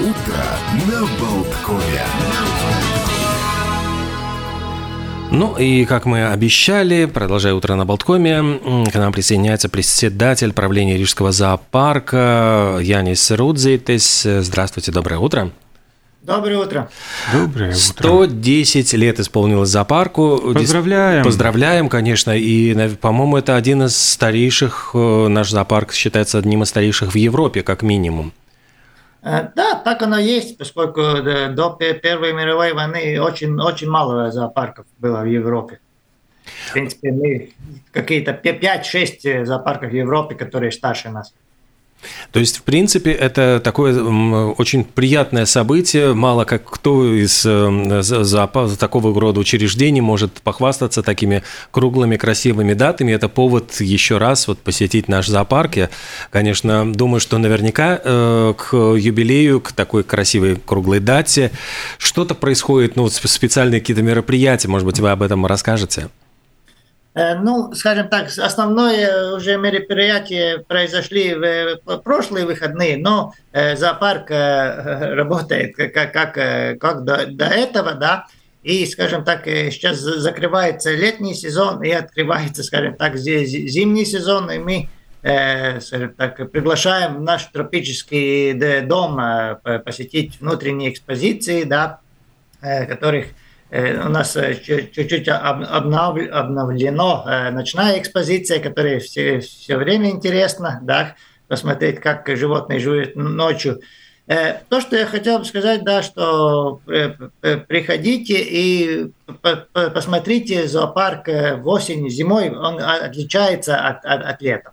Утро на Болткове. Ну и, как мы обещали, продолжая утро на Болткоме, к нам присоединяется председатель правления Рижского зоопарка Янис Рудзейтес. Здравствуйте, доброе утро. Доброе утро. Доброе утро. 110 лет исполнилось зоопарку. Поздравляем. Поздравляем, конечно. И, по-моему, это один из старейших, э, наш зоопарк считается одним из старейших в Европе, как минимум. Э, да, так оно есть, поскольку э, до Первой мировой войны очень, очень мало зоопарков было в Европе. В принципе, мы какие-то 5-6 зоопарков в Европе, которые старше нас. То есть, в принципе, это такое очень приятное событие. Мало как кто из э, за, такого рода учреждений может похвастаться такими круглыми красивыми датами. Это повод еще раз вот посетить наш зоопарк. Я, конечно, думаю, что наверняка э, к юбилею, к такой красивой круглой дате что-то происходит, ну, специальные какие-то мероприятия. Может быть, вы об этом расскажете? Э, ну, скажем так, основное уже мероприятие произошли в прошлые выходные, но э, зоопарк э, работает как, как, как до, до этого, да, и, скажем так, сейчас закрывается летний сезон и открывается, скажем так, зимний сезон, и мы скажем так, приглашаем наш тропический дом посетить внутренние экспозиции, да, которых Э, у нас э, чуть-чуть обновлено э, ночная экспозиция, которая все, все время интересна, да, посмотреть, как животные живут ночью. То, что я хотел сказать, да, что приходите и посмотрите зоопарк в осень, зимой, он отличается от, от, от лета.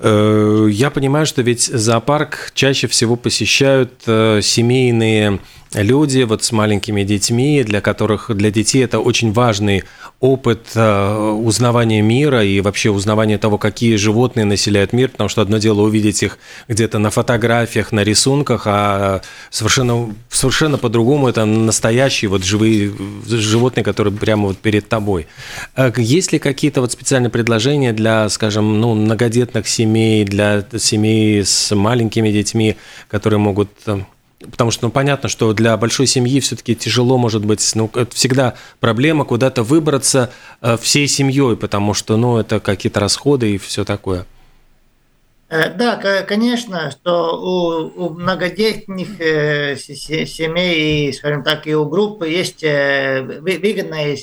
Я понимаю, что ведь зоопарк чаще всего посещают семейные люди вот с маленькими детьми, для которых для детей это очень важный опыт э, узнавания мира и вообще узнавания того, какие животные населяют мир, потому что одно дело увидеть их где-то на фотографиях, на рисунках, а совершенно, совершенно по-другому это настоящие вот живые животные, которые прямо вот перед тобой. А есть ли какие-то вот специальные предложения для, скажем, ну, многодетных семей, для семей с маленькими детьми, которые могут э, Потому что, ну, понятно, что для большой семьи все-таки тяжело, может быть, ну, это всегда проблема куда-то выбраться э, всей семьей, потому что, ну, это какие-то расходы и все такое. Э, да, конечно, что у, у многодетных э, семей, скажем так, и у группы есть выгодные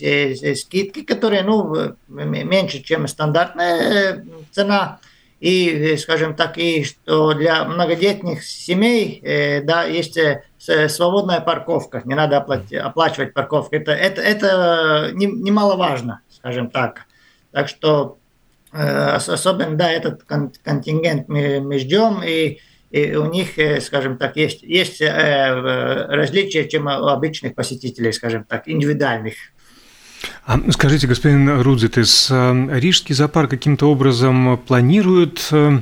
скидки, которые ну, меньше, чем стандартная цена. И, скажем так, и что для многодетных семей, э, да, есть э, свободная парковка, не надо оплати, оплачивать парковку. Это, это, это немаловажно, скажем так. Так что э, особенно, да, этот контингент мы, мы ждем, и, и у них, скажем так, есть, есть различия, чем у обычных посетителей, скажем так, индивидуальных. А скажите, господин Рудзитес, Рижский зоопарк каким-то образом планирует э,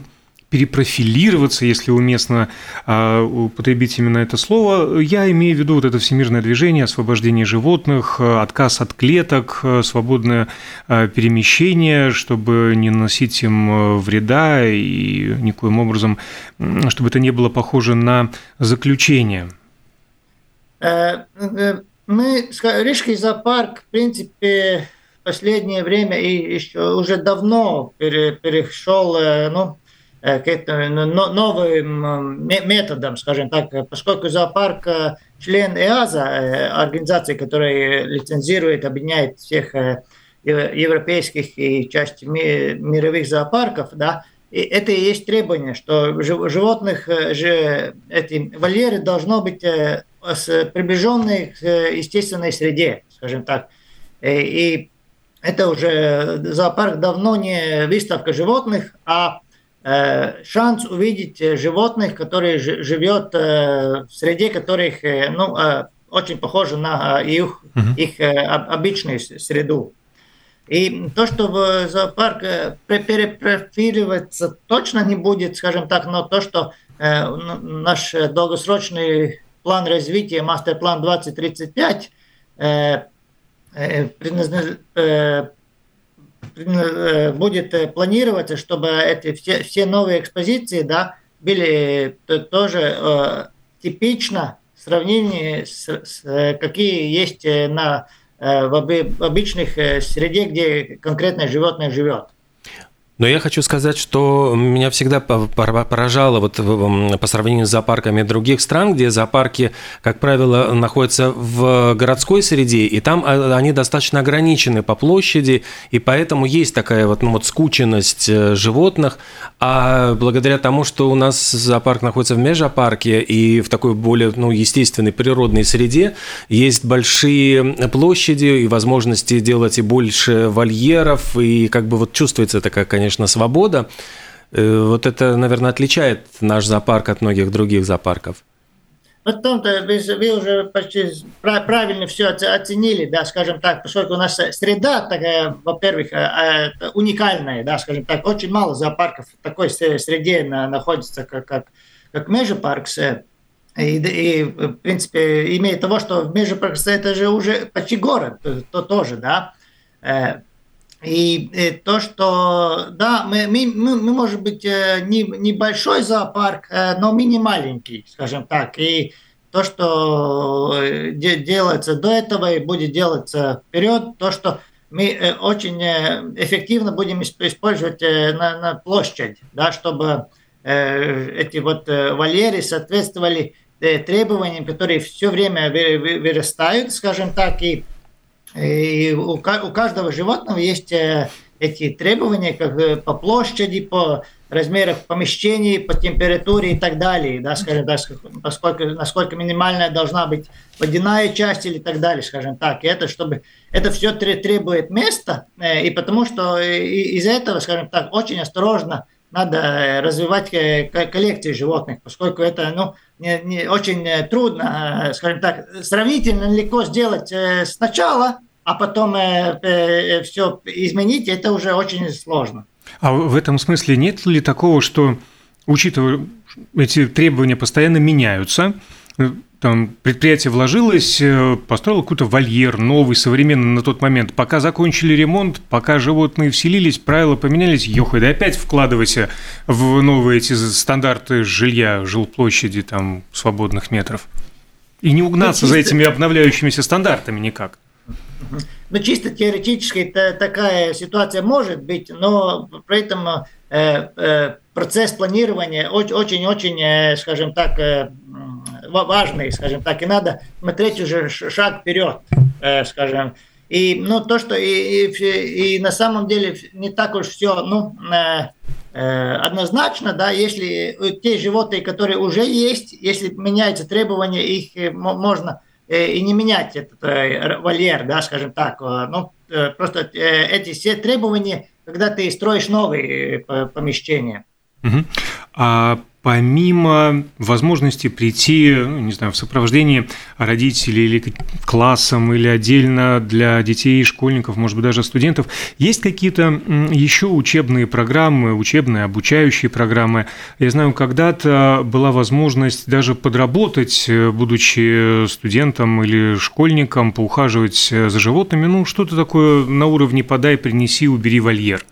перепрофилироваться, если уместно а, употребить именно это слово. Я имею в виду вот это всемирное движение, освобождение животных, отказ от клеток, свободное перемещение, чтобы не наносить им э, вреда и никоим образом, чтобы это не было похоже на заключение. Мы, Рижский зоопарк, в принципе, в последнее время и еще уже давно перешел э, ну, э, к этим новым методам, скажем так, поскольку зоопарк э, член ЭАЗа, организации, которая лицензирует, объединяет всех европейских и части мировых зоопарков, да, и это и есть требование, что животных же эти вольеры должно быть приближенной к э, естественной среде, скажем так. Э, и это уже зоопарк давно не выставка животных, а э, шанс увидеть животных, которые живет в среде, которых ну, очень похоже на их, их обычную среду. И то, что в зоопарк перепрофиливаться точно не будет, скажем так, но то, что наш долгосрочный план развития, мастер-план 2035 э, э, э, будет планироваться, чтобы эти все, все новые экспозиции да, были тоже типично в сравнении с, с какие есть на в обычных среде, где конкретное животное живет. Но я хочу сказать, что меня всегда поражало вот по сравнению с зоопарками других стран, где зоопарки, как правило, находятся в городской среде, и там а, они достаточно ограничены по площади, и поэтому есть такая вот, ну, вот скученность э, животных. А благодаря тому, что у нас зоопарк находится в межапарке и в такой более ну, естественной природной среде, есть большие площади и возможности делать и больше вольеров, и как бы вот чувствуется такая, конечно, конечно, свобода. Э, вот это, наверное, отличает наш зоопарк от многих других зоопарков. Вот том-то вы, вы уже почти правильно все оценили, да, скажем так, поскольку у нас среда такая, во-первых, э, э, уникальная, да, скажем так, очень мало зоопарков в такой среде находится, как, как, как Межапаркс. И, и, в принципе, имея того, что в Межапаркс это же уже почти город, то, то тоже, да, и, и то, что, да, мы, мы, мы, мы может быть, э, не, небольшой зоопарк, э, но мини маленький, скажем так. И то, что э, делается до этого и будет делаться вперед, то, что мы очень эффективно будем использовать на, на площадь, да, чтобы эти вот вольеры соответствовали требованиям, которые все время вырастают, скажем так, и и у, у каждого животного есть э, эти требования как по площади, по размерах помещений, по температуре и так далее, да, скажем так, поскольку, насколько минимальная должна быть водяная часть или так далее, скажем так. И это, чтобы это все требует места, э, и потому что из-за этого, скажем так, очень осторожно надо э, развивать коллекции животных, поскольку это ну, не, не, очень трудно, скажем так, сравнительно легко сделать сначала, а потом э, э, все изменить, это уже очень сложно. А в этом смысле нет ли такого, что, учитывая эти требования постоянно меняются, э, там предприятие вложилось, э, построило какой-то вольер новый, современный на тот момент. Пока закончили ремонт, пока животные вселились, правила поменялись, ёхай, да опять вкладывайся в новые эти стандарты жилья, жилплощади, там, свободных метров. И не угнаться ну, чисто... за этими обновляющимися стандартами никак. Ну, чисто теоретически такая ситуация может быть, но при этом процесс планирования очень-очень, э, скажем так, важный, скажем так, и надо смотреть уже шаг вперед, скажем. И ну, то, что и, и, и на самом деле не так уж все ну, однозначно, да, если те животные, которые уже есть, если меняются требования, их можно Э, и не менять этот э, вольер, да, скажем так. Э, ну, просто эти все требования, когда ты строишь новые помещения. А помимо возможности прийти, ну, не знаю, в сопровождении родителей или классом, или отдельно для детей, школьников, может быть, даже студентов, есть какие-то еще учебные программы, учебные, обучающие программы? Я знаю, когда-то была возможность даже подработать, э, будучи студентом или школьником, поухаживать э, за животными, ну, что-то такое на уровне «подай, принеси, убери вольер».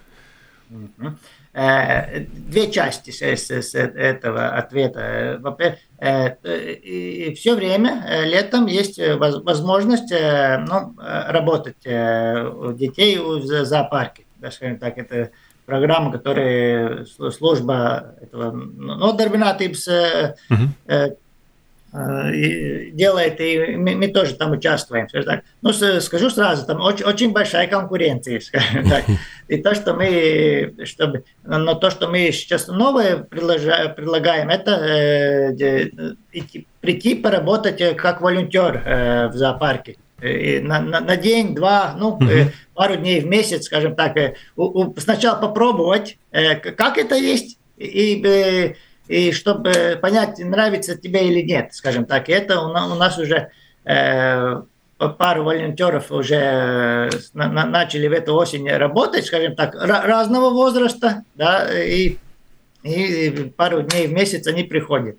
Э, две части с этого ответа. Э, и все время э, летом есть возможность ну, работать у детей в зоопарке. Да, скажем так, это программа, которая служба этого Нодербинатибс угу делает, и мы, мы тоже там участвуем. Ну, скажу сразу, там очень, очень большая конкуренция, так. И то, что мы, чтобы, но то, что мы сейчас новое предлагаем, это э, идти, прийти поработать как волонтер э, в зоопарке. И на, на, на день, два, ну, угу. пару дней в месяц, скажем так, у, у, сначала попробовать, как это есть, и и чтобы понять, нравится тебе или нет, скажем так. И это у нас уже э, пару волонтеров уже э, начали в эту осень работать, скажем так, разного возраста, да, и, и пару дней в месяц они приходят.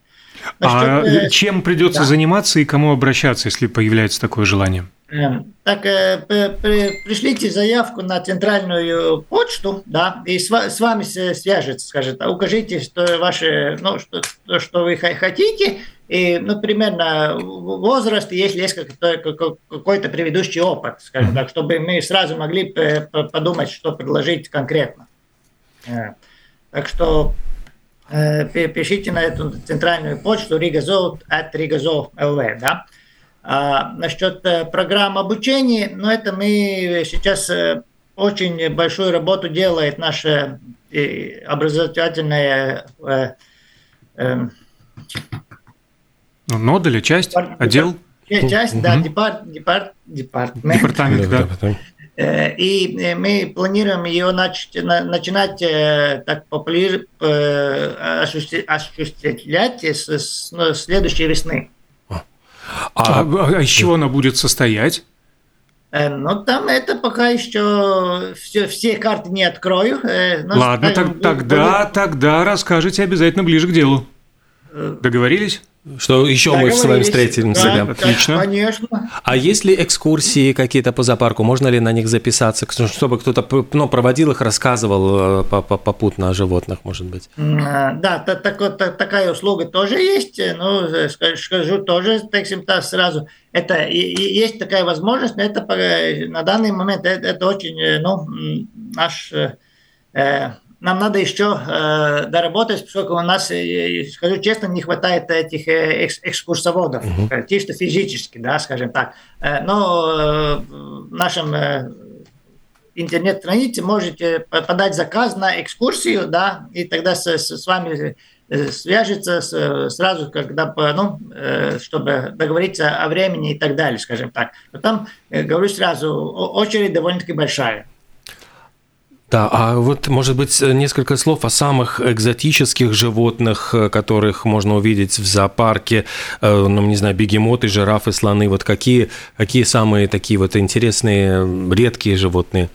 Значит, а э, чем придется да. заниматься и кому обращаться, если появляется такое желание? Эм, так, пришлите заявку на центральную почту, да, и с вами свяжется, скажет, укажите, что ваши, ну, что, что вы хотите, и, ну, примерно возраст, если есть какой-то предыдущий опыт, скажем так, чтобы мы сразу могли подумать, что предложить конкретно. Э, так что э, пишите на эту центральную почту rigazov at rigazov.lv, да. А насчет э, программ обучения, ну, это мы сейчас очень большую работу делает наша образовательная ну, нода или часть, отдел? Часть, угу. да, департ, департ, департамент. Департамент, да. Э, и э, мы планируем ее начать, начинать э, так популяр, осуществлять с, с ну, следующей весны. А, а, а из чего она будет состоять? Ну, там это пока еще все, все карты не открою. Ладно, так, тогда, тогда расскажите обязательно ближе к делу. Договорились? Что еще мы с вами встретимся. Да, да. Отлично. Конечно. А есть ли экскурсии какие-то по зоопарку? Можно ли на них записаться, чтобы кто-то ну, проводил их, рассказывал э, попутно о животных, может быть? А, да, так, так, такая услуга тоже есть. Ну, скажу тоже, так сразу. Это есть такая возможность, но это на данный момент это, это очень, э, ну, наш э, нам надо еще э, доработать, поскольку у нас, э, скажу честно, не хватает этих э, экскурсоводов, угу. чисто физически, да, скажем так. Э, но э, в нашем э, интернет-странице можете подать заказ на экскурсию, да, и тогда с, с вами э, свяжется с, сразу, когда, ну, чтобы договориться о времени и так далее, скажем так. Но там, говорю сразу, очередь довольно-таки большая. Да, а вот, может быть, несколько слов о самых экзотических животных, э, которых можно увидеть в зоопарке, э, ну, не знаю, бегемоты, жирафы, слоны, вот какие, какие самые такие вот интересные, редкие животные?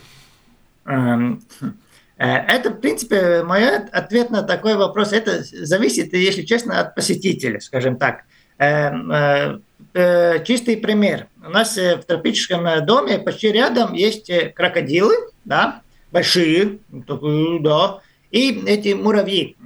Эм, э, это, в принципе, мой ответ на такой вопрос, это зависит, если честно, от посетителя, скажем так. Эм, чистый пример. У нас в тропическом доме почти рядом есть крокодилы, да, большие, да, и эти муравьи.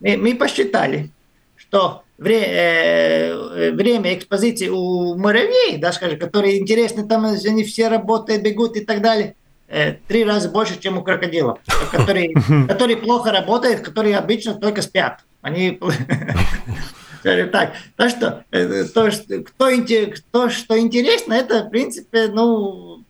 Мы, мы посчитали, что вре, э, время экспозиции у муравей, да, скажем, которые интересны, там они все работают, бегут и так далее, э, три раза больше, чем у крокодилов, которые, которые плохо работают, которые обычно только спят. Они так. Так что, э, то, что кто, кто, что интересно, это, в принципе, ну,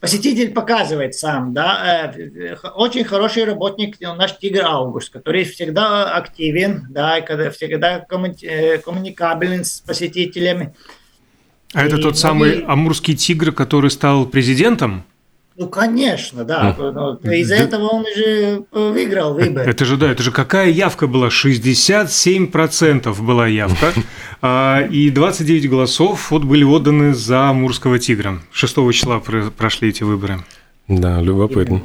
посетитель показывает сам, да, э, очень хороший работник наш Тигр Август, который всегда активен, да, и когда всегда э, коммуникабелен с посетителями. А и это тот самый амурский тигр, который стал президентом? Ну, конечно, да. Ну, Из-за да. этого он же выиграл выборы. Это же, да, это же какая явка была? 67% была явка, а, и 29 голосов вот были отданы за Амурского тигра. 6 числа прошли эти выборы. Да, любопытно.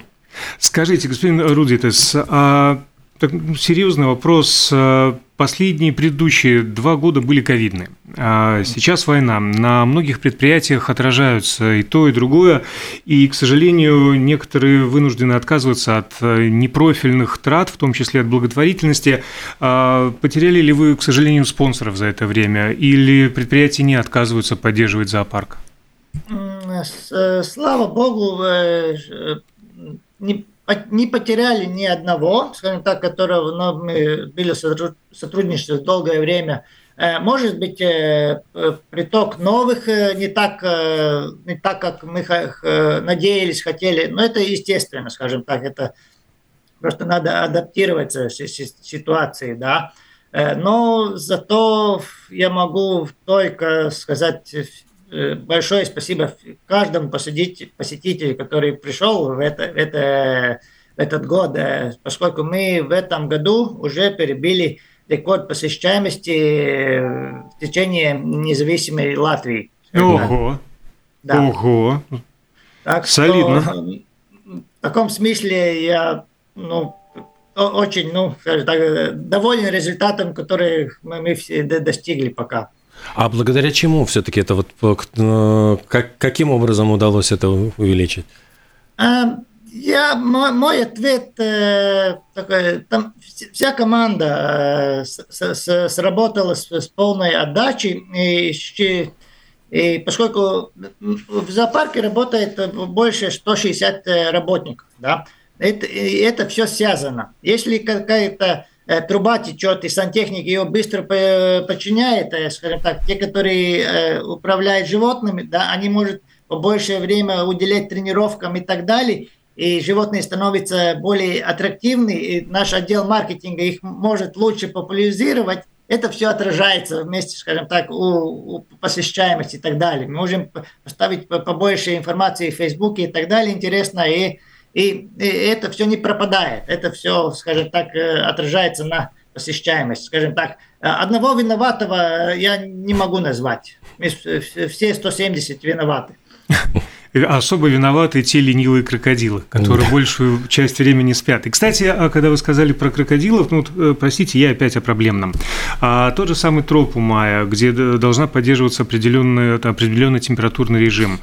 Скажите, господин Рудитес, а так, серьезный вопрос. Э, последние предыдущие два года были ковидны. А сейчас война. На многих предприятиях отражаются и то, и другое. И, к сожалению, некоторые вынуждены отказываться от э, непрофильных трат, в том числе от благотворительности. А потеряли ли вы, к сожалению, спонсоров за это время? Или предприятия не отказываются поддерживать зоопарк? Э, слава богу, не не потеряли ни одного, скажем так, которого ну, мы были сотрудничестве долгое время. Э, может быть, э, приток новых э, не так, не так, как мы надеялись, хотели, но это естественно, скажем так, это просто надо адаптироваться к ситуации, да. Но зато я могу только сказать Э, большое спасибо каждому посетителю, который пришел в, это, в, это, в этот год, э, поскольку мы в этом году уже перебили рекорд посещаемости в течение независимой Латвии. Ого! Да. Ого! Так Солидно. Что, в таком смысле я ну, очень ну, так, доволен результатом, который мы, мы все достигли пока. А благодаря чему все-таки это вот как, каким образом удалось это увеличить? Я, мой, мой ответ э, такой, там вся команда э, с, с, сработала с, с полной отдачей, и, и поскольку в зоопарке работает больше 160 э, работников, да, это, это все связано. Если какая-то э, труба течет, и сантехник ее быстро подчиняет, э, скажем так, те, которые э, управляют животными, да, они могут побольше время уделять тренировкам и так далее, и животные становятся более аттрактивны, и наш отдел маркетинга их может лучше популяризировать, это все отражается вместе, скажем так, у, у посещаемости и так далее. Мы можем поставить побольше информации в Фейсбуке и так далее, интересно, и, и, это все не пропадает, это все, скажем так, э, отражается на посещаемость. Скажем так, одного виноватого я не могу назвать. Все 170 виноваты. особо виноваты те ленивые крокодилы, которые большую часть времени спят. И, кстати, а когда вы сказали про крокодилов, ну, э, простите, я опять о проблемном. А тот же самый троп у мая, где должна поддерживаться определенный, определенный температурный режим.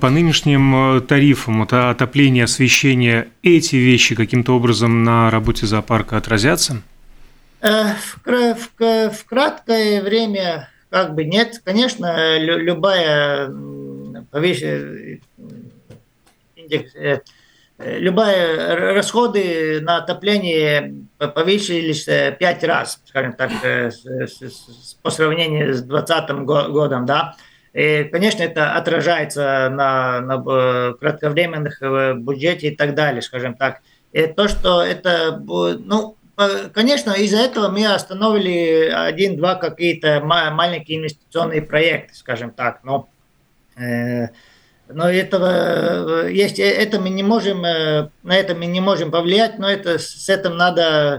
По нынешним э, тарифам это отопление, освещение, эти вещи каким-то образом на работе зоопарка отразятся? Э, в, в, в краткое время как бы нет. Конечно, любая повыше индекс, э, любые расходы на отопление повысились пять раз, скажем так, э, по сравнению с 2020 годом, да. И, конечно, это отражается на, на кратковременных э, бюджете и так далее, скажем так. И то, что это, ну, конечно, из-за этого мы остановили один-два какие-то маленькие инвестиционные проекты, скажем так, но Э, но этого э, есть, э, это мы не можем, на это мы не можем повлиять, но это с этим надо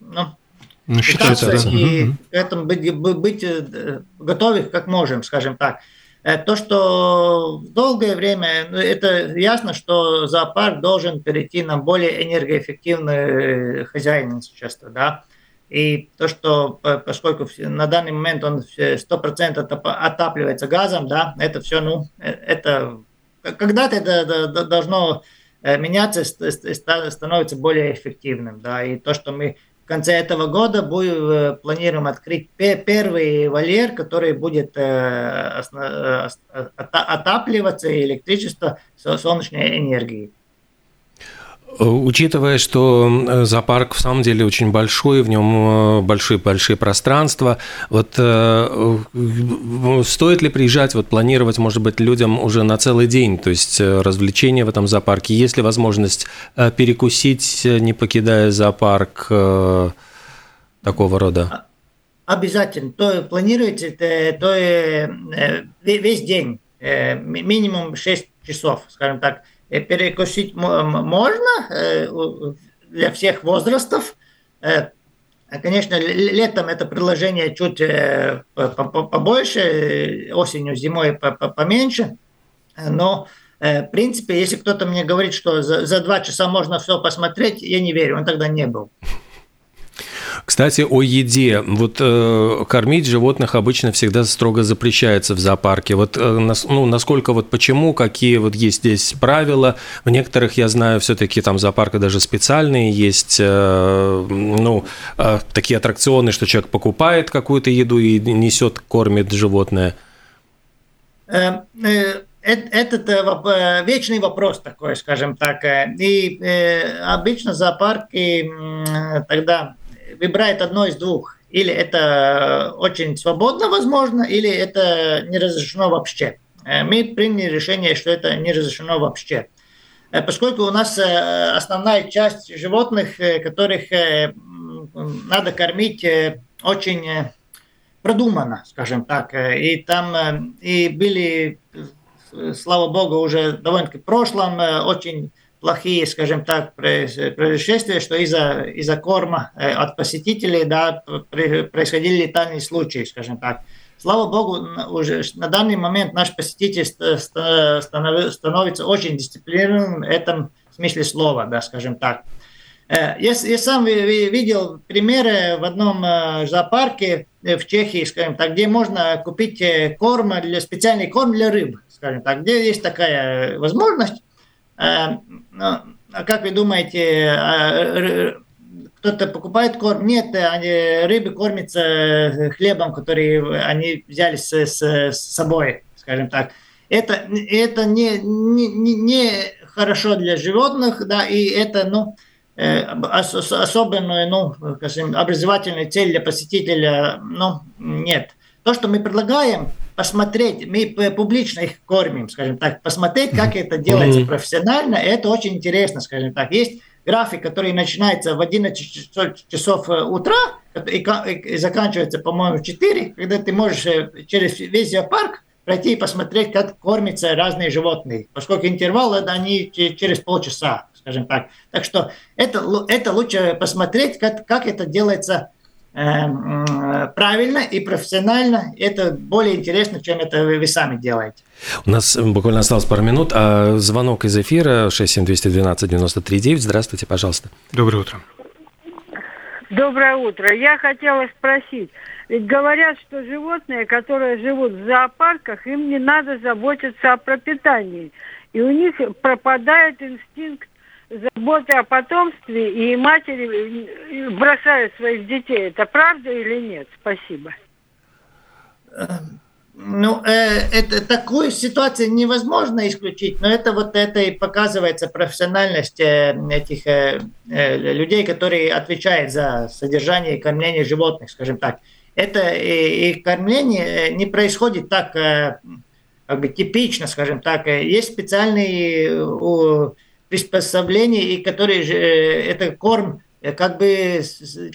ну, ну, считаться, да. и к этому быть, быть готовы как можем, скажем так. То, что в долгое время, ну, это ясно, что зоопарк должен перейти на более энергоэффективное хозяйство, да. И то, что поскольку на данный момент он 100% отапливается газом, да, это все, ну, э, это когда-то это должно э, меняться, становится более эффективным, да, и то, что мы в конце этого года будем, э, планируем открыть первый вольер, который будет отапливаться электричество солнечной энергией. Э, учитывая, что э, зоопарк в самом деле очень большой, в нем большие-большие э, пространства, вот стоит ли приезжать, вот планировать, может быть, людям уже на целый день, то есть развлечения в этом зоопарке, есть ли возможность перекусить, не покидая зоопарк такого рода? Обязательно. То планируете, то весь день, минимум 6 часов, скажем так, перекусить можно э, для всех возрастов. Э, конечно, летом это предложение чуть побольше, осенью, зимой поменьше. Но, в принципе, если кто-то мне говорит, что за два часа можно все посмотреть, я не верю, он тогда не был. Кстати, о еде. Вот э, кормить животных обычно всегда строго запрещается в зоопарке. Вот э, нас, ну, насколько вот почему, какие вот есть здесь правила. В некоторых, я знаю, все-таки там зоопарка даже специальные есть, э, ну, э, такие аттракционы, что человек покупает какую-то еду и несет, кормит животное. Э, э, этот э, вечный вопрос такой, скажем так. И обычно зоопарки тогда выбирает одно из двух. Или это очень свободно возможно, или это не разрешено вообще. Э, мы приняли решение, что это не разрешено вообще. Э, поскольку у нас э, основная часть животных, которых надо кормить очень продуманно, скажем так. И там и были, слава богу, уже довольно-таки в прошлом очень плохие, скажем так, происшествия, что из-за из корма э, от посетителей да, происходили летальные случаи, скажем так. Слава богу, уже на данный момент наш посетитель становится очень дисциплинированным в этом смысле слова, да, скажем так. Я, я сам видел примеры в одном зоопарке в Чехии, скажем так, где можно купить корм для специальный корм для рыб, скажем так, где есть такая возможность. Ну, а как вы думаете, кто-то покупает корм. Нет, они, рыбы кормятся хлебом, который они взяли с, с, с собой, скажем так. Это, это не, не, не хорошо для животных, да, и это, ну, э, особенную, ну, скажем, образовательную цель для посетителя, ну, нет. То, что мы предлагаем, посмотреть, мы публично их кормим, скажем так, посмотреть, как это делается профессионально, это очень интересно, скажем так. Есть график, который начинается в 11 часов э, утра и заканчивается, по-моему, в 4, когда ты можешь э, через весь зоопарк пройти и посмотреть, как кормятся разные животные, поскольку интервал это они через полчаса, скажем так. Так что это, это лучше посмотреть, как, как это делается э, правильно и профессионально. Это более интересно, чем это вы сами делаете. У нас буквально осталось пару минут. А звонок из эфира 67212-93-9. Здравствуйте, пожалуйста. Доброе утро. Доброе утро. Я хотела спросить, ведь говорят, что животные, которые живут в зоопарках, им не надо заботиться о пропитании. И у них пропадает инстинкт заботы о потомстве, и матери бросают своих детей. Это правда или нет? Спасибо. Эм, ну, э, это, такую ситуацию невозможно исключить, но это вот это и показывается профессиональность э, этих э, э, людей, которые отвечают за содержание и кормление животных, скажем так. Это и, и кормление э, не происходит так э, как бы типично, скажем так. Есть специальные э, приспособления, и которые э, это корм Э, как бы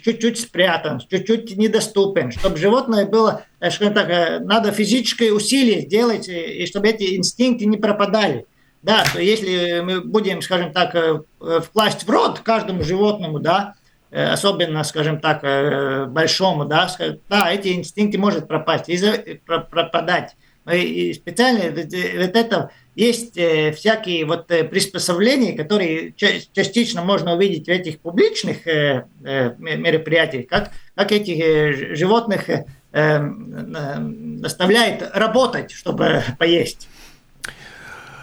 чуть-чуть спрятан, чуть-чуть недоступен, чтобы животное было, э, скажем так, надо физическое усилие сделать, и чтобы эти инстинкты не пропадали. Да, то если мы будем, скажем так, вкласть в рот каждому животному, да, особенно, скажем так, большому, да, да, эти инстинкты может пропасть, и пропадать. И специально вот это есть э, всякие вот э, приспособления, которые частично можно увидеть в этих публичных э, мероприятиях, как, как этих животных заставляет работать, чтобы поесть.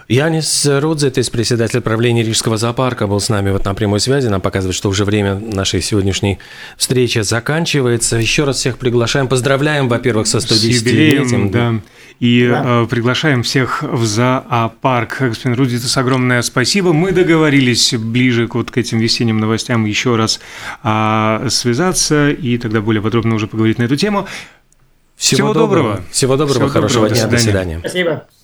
Янис Рудзетис, председатель правления Рижского зоопарка, был с нами вот на прямой связи. Нам показывает, что уже время нашей сегодняшней встречи заканчивается. Еще раз всех приглашаем. Поздравляем, во-первых, со 110-летием. Да. И да. э, приглашаем всех в зоопарк. Господин Рудзетис, огромное спасибо. Мы договорились ближе к, вот к этим весенним новостям еще раз э, связаться и тогда более подробно уже поговорить на эту тему. Всего, Всего доброго. доброго. Всего доброго, Всего хорошего доброго. дня. До свидания. До свидания. Спасибо.